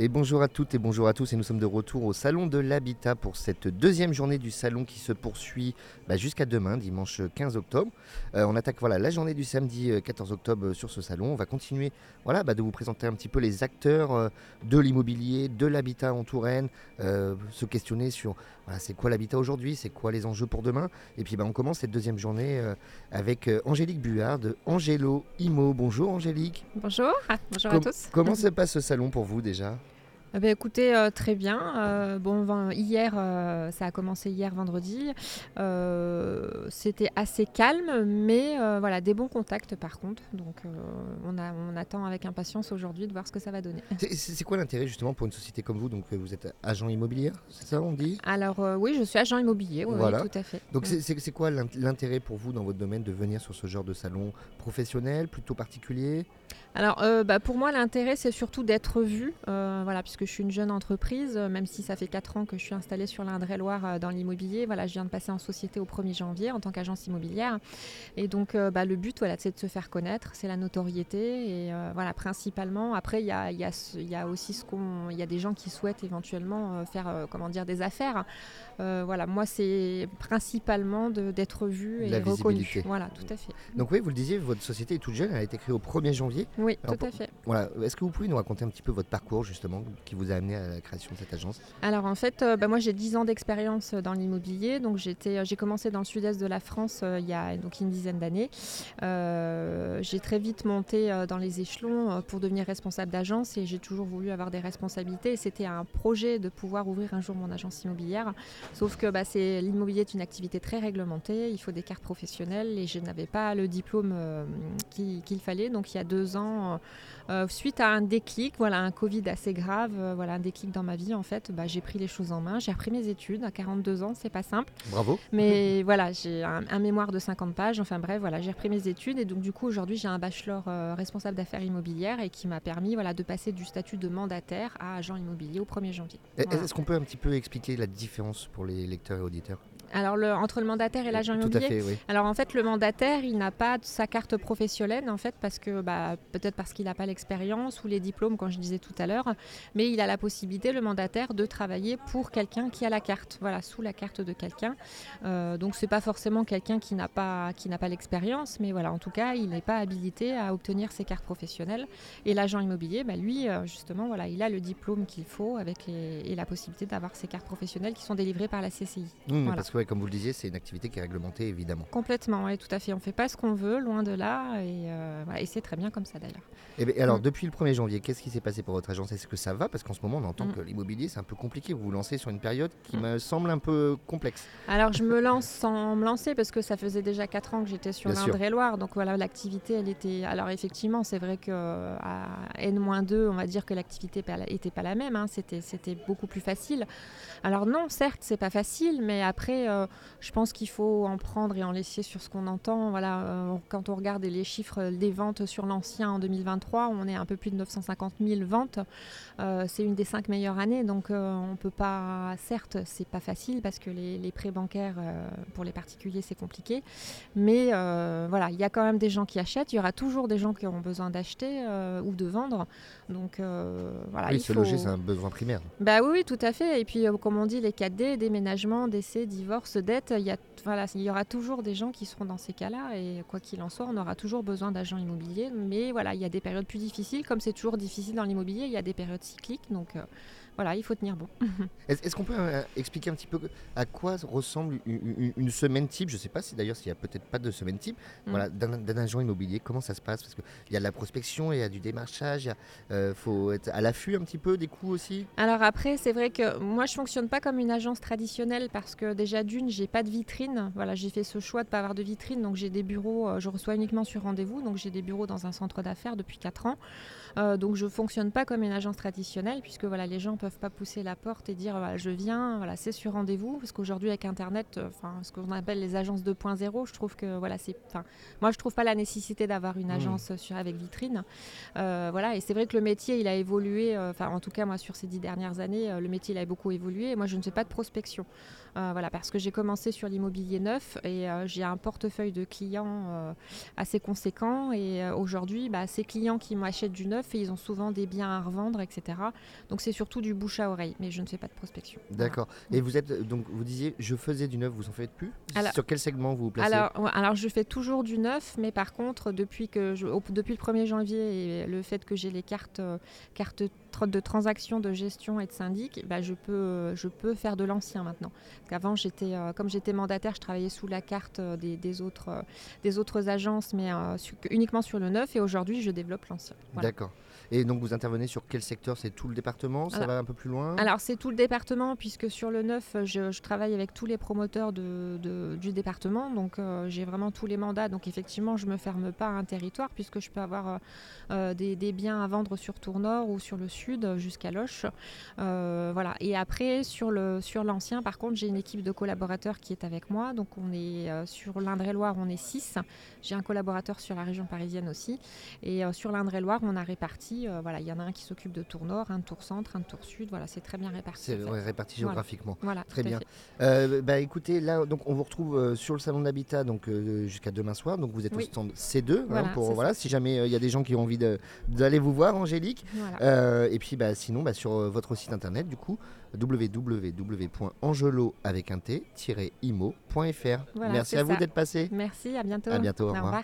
Et bonjour à toutes et bonjour à tous. Et nous sommes de retour au Salon de l'Habitat pour cette deuxième journée du salon qui se poursuit bah, jusqu'à demain, dimanche 15 octobre. Euh, on attaque voilà, la journée du samedi 14 euh, octobre euh, sur ce salon. On va continuer voilà, bah, de vous présenter un petit peu les acteurs de l'immobilier, de l'habitat en Touraine, se questionner sur c'est quoi l'habitat aujourd'hui, c'est quoi les enjeux pour demain. Et puis bah, on commence cette deuxième journée avec Angélique Buard de Angelo Imo. Bonjour Angélique. Bonjour, ah, bonjour à tous. Comment se passe ce salon pour vous déjà? Eh ben, écoutez, euh, très bien. Euh, bon, hier, euh, ça a commencé hier vendredi. C'était assez calme, mais voilà, des bons contacts par contre. Donc, on, a, on attend avec impatience aujourd'hui de voir ce que ça va donner. C'est quoi l'intérêt justement pour une société comme vous? Donc, vous êtes agent immobilier, c'est ça on dit? Alors oui, je suis agent immobilier, oui, tout à fait. Donc, mm. c'est quoi l'intérêt pour vous dans votre domaine de venir sur ce genre de salon professionnel, plutôt particulier? Alors, bah, pour moi, l'intérêt, c'est surtout d'être vu, voilà, puisque je suis une jeune entreprise, euh, même si ça fait 4 ans que je suis installée sur l'Indre-et-Loire euh, dans l'immobilier. Voilà, je viens de passer en société au 1er janvier en tant qu'agence immobilière. Et donc, euh, bah, le but, voilà, c'est de se faire connaître, c'est la notoriété. Et voilà, principalement, après, il y a, y, a, y a, aussi ce qu'on. Il y a des gens qui souhaitent éventuellement faire, comment dire, des affaires. voilà, moi, c'est principalement d'être vu et reconnu. Voilà, tout à fait. Donc, oui, vous le disiez, votre société est toute jeune, elle a été créée au 1er janvier. Oui, tout à fait. Voilà, est-ce que vous pouvez nous raconter un petit peu votre parcours, justement, qui vous a amené à la création de cette agence Alors en fait, euh, bah, moi j'ai 10 ans d'expérience euh, dans l'immobilier. Donc euh, j'ai commencé dans le sud-est de la France il y a donc une dizaine d'années. j'ai très vite monté dans les échelons pour devenir responsable d'agence et j'ai toujours voulu avoir des responsabilités. C'était un projet de pouvoir ouvrir un jour mon agence immobilière. Sauf que bah, l'immobilier est une activité très réglementée, il faut des cartes professionnelles et je n'avais pas le diplôme qu'il fallait. Donc il y a deux ans, suite à un déclic, voilà, un Covid assez grave, voilà, un déclic dans ma vie, en fait, bah, j'ai pris les choses en main. J'ai repris mes études à 42 ans, c'est pas simple. Bravo. Mais voilà, j'ai un, mémoire de 50 pages. Enfin bref, voilà, j'ai repris mes études et donc du coup aujourd'hui j'ai un bachelor euh, responsable d'affaires immobilières et qui m'a permis voilà de passer du statut de mandataire à agent immobilier au 1er janvier. Est-ce qu'on peut un petit peu expliquer la différence pour les lecteurs et auditeurs? Alors le, entre le mandataire et l'agent immobilier. oui. Alors en fait le mandataire il n'a pas sa carte professionnelle en fait parce que bah, peut-être parce qu'il n'a pas l'expérience ou les diplômes comme je disais tout à l'heure, mais il a la possibilité le mandataire de travailler pour quelqu'un qui a la carte, voilà sous la carte de quelqu'un. Euh, donc c'est pas forcément quelqu'un qui n'a pas qui n'a pas l'expérience, mais voilà en tout cas il n'est pas habilité à obtenir ses cartes professionnelles. Et l'agent immobilier, bah, lui euh, justement voilà il a le diplôme qu'il faut avec et la possibilité d'avoir ses cartes professionnelles qui sont délivrées par la CCI. Mmh, comme vous le disiez, c'est une activité qui est réglementée, évidemment. Complètement, oui, tout à fait. On ne fait pas ce qu'on veut, loin de là, et, euh, c'est très bien comme ça d'ailleurs. Et, eh ben, alors, mm. depuis le 1er janvier, qu'est-ce qui s'est passé pour votre agence? Est-ce que ça va? Parce qu'en ce moment, on entend mm. que l'immobilier, c'est un peu compliqué. Vous vous lancez sur une période qui mm. me semble un peu complexe. Alors, je me lance sans me lancer parce que ça faisait déjà 4 ans que j'étais sur l'Indre-et-Loire. Donc voilà, l'activité, elle était. Alors, effectivement, c'est vrai qu'à N-2, on va dire que l'activité n'était pas la même. Hein. C'était beaucoup plus facile. Alors, non, certes, c'est pas facile, mais après, je pense qu'il faut en prendre et en laisser sur ce qu'on entend. Voilà, euh, quand on regarde les chiffres des ventes sur l'ancien en 2023, on est un peu plus de 950 000 ventes. Euh, c'est une des cinq meilleures années, donc on peut pas. Certes, c'est pas facile parce que les, prêts bancaires pour les particuliers c'est compliqué, mais voilà, il y a quand même des gens qui achètent. Il y aura toujours des gens qui auront besoin d'acheter ou de vendre. Donc voilà. Oui, se loger, c'est un besoin primaire. Bah oui, tout à fait. Et puis, comme on dit, les 4D, déménagement, décès, divorce, dette, il y, a, voilà, il y aura toujours des gens qui seront dans ces cas-là. Et quoi qu'il en soit, on aura toujours besoin d'agents immobiliers. Mais voilà, il y a des périodes plus difficiles. Comme c'est toujours difficile dans l'immobilier, il y a des périodes cycliques. Donc, euh, voilà, il faut tenir bon. Est-ce qu'on peut euh, expliquer un petit peu à quoi ressemble une, semaine type? Je ne sais pas si d'ailleurs s'il n'y a peut-être pas de semaine type mm. voilà, d'un agent immobilier. Comment ça se passe? Parce qu'il y a de la prospection, il y a du démarchage, il euh, faut être à l'affût un petit peu des coûts aussi? Alors après, c'est vrai que moi je fonctionne pas comme une agence traditionnelle parce que déjà d'une, j'ai pas de vitrine. Voilà, j'ai fait ce choix de pas avoir de vitrine, donc j'ai des bureaux, euh, je reçois uniquement sur rendez-vous, donc j'ai des bureaux dans un centre d'affaires depuis 4 ans. donc je fonctionne pas comme une agence traditionnelle puisque voilà, les gens peuvent peuvent pas pousser la porte et dire je viens, voilà, c'est sur rendez-vous. Parce qu'aujourd'hui, avec Internet, enfin, ce qu'on appelle les agences 2.0, je trouve que voilà, c'est. Moi, je trouve pas la nécessité d'avoir une mmh. agence sur, avec vitrine. voilà, et c'est vrai que le métier, il a évolué. Enfin, en tout cas, moi, sur ces dix dernières années, le métier, il a beaucoup évolué. Et moi, je ne fais pas de prospection. Euh, voilà, parce que j'ai commencé sur l'immobilier neuf et euh, j'ai un portefeuille de clients euh, assez conséquent. Et aujourd'hui, bah, ces clients qui m'achètent du neuf, et ils ont souvent des biens à revendre, etc. Donc c'est surtout du bouche à oreille, mais je ne fais pas de prospection. D'accord. Et vous êtes donc vous disiez, je faisais du neuf, vous en faites plus? Sur quel segment vous vous placez? Alors, alors je fais toujours du neuf, mais par contre depuis que je, depuis le 1er janvier et le fait que j'ai les cartes cartes de transaction, de gestion et de syndic, bah, je, peux, je peux faire de l'ancien maintenant. Avant, j'étais, euh, comme j'étais mandataire, je travaillais sous la carte euh, des, autres, euh, des autres agences, mais uniquement sur le neuf. Et aujourd'hui, je développe l'ancien. D'accord. Et donc vous intervenez sur quel secteur? C'est tout le département? Ça va un peu plus loin? Alors c'est tout le département puisque sur le neuf, je, travaille avec tous les promoteurs de, du département. Donc j'ai vraiment tous les mandats. Donc effectivement, je ne me ferme pas à un territoire puisque je peux avoir des, des, biens à vendre sur Tournord ou sur le sud jusqu'à Loche. voilà. Et après, sur l'ancien, sur par contre, j'ai une équipe de collaborateurs qui est avec moi. Donc on est euh, sur l'Indre-et-Loire, on est 6. J'ai un collaborateur sur la région parisienne aussi. Et euh, sur l'Indre-et-Loire, on a réparti, euh, voilà, il y en a un qui s'occupe de Tour Nord, un de Tour Centre, un de Tour Sud. Voilà, c'est très bien réparti. C'est réparti géographiquement. Voilà, très bien. bah écoutez, là, donc on vous retrouve sur le salon d'habitat donc jusqu'à demain soir. Donc vous êtes au stand C2 hein, pour voilà, si jamais il y a des gens qui ont envie d'aller vous voir, Angélique. Et puis bah sinon bah, sur votre site internet du coup www.angelo avec un t-imo.fr. Merci à vous d'être passé. Merci, à bientôt. À bientôt, au, revoir.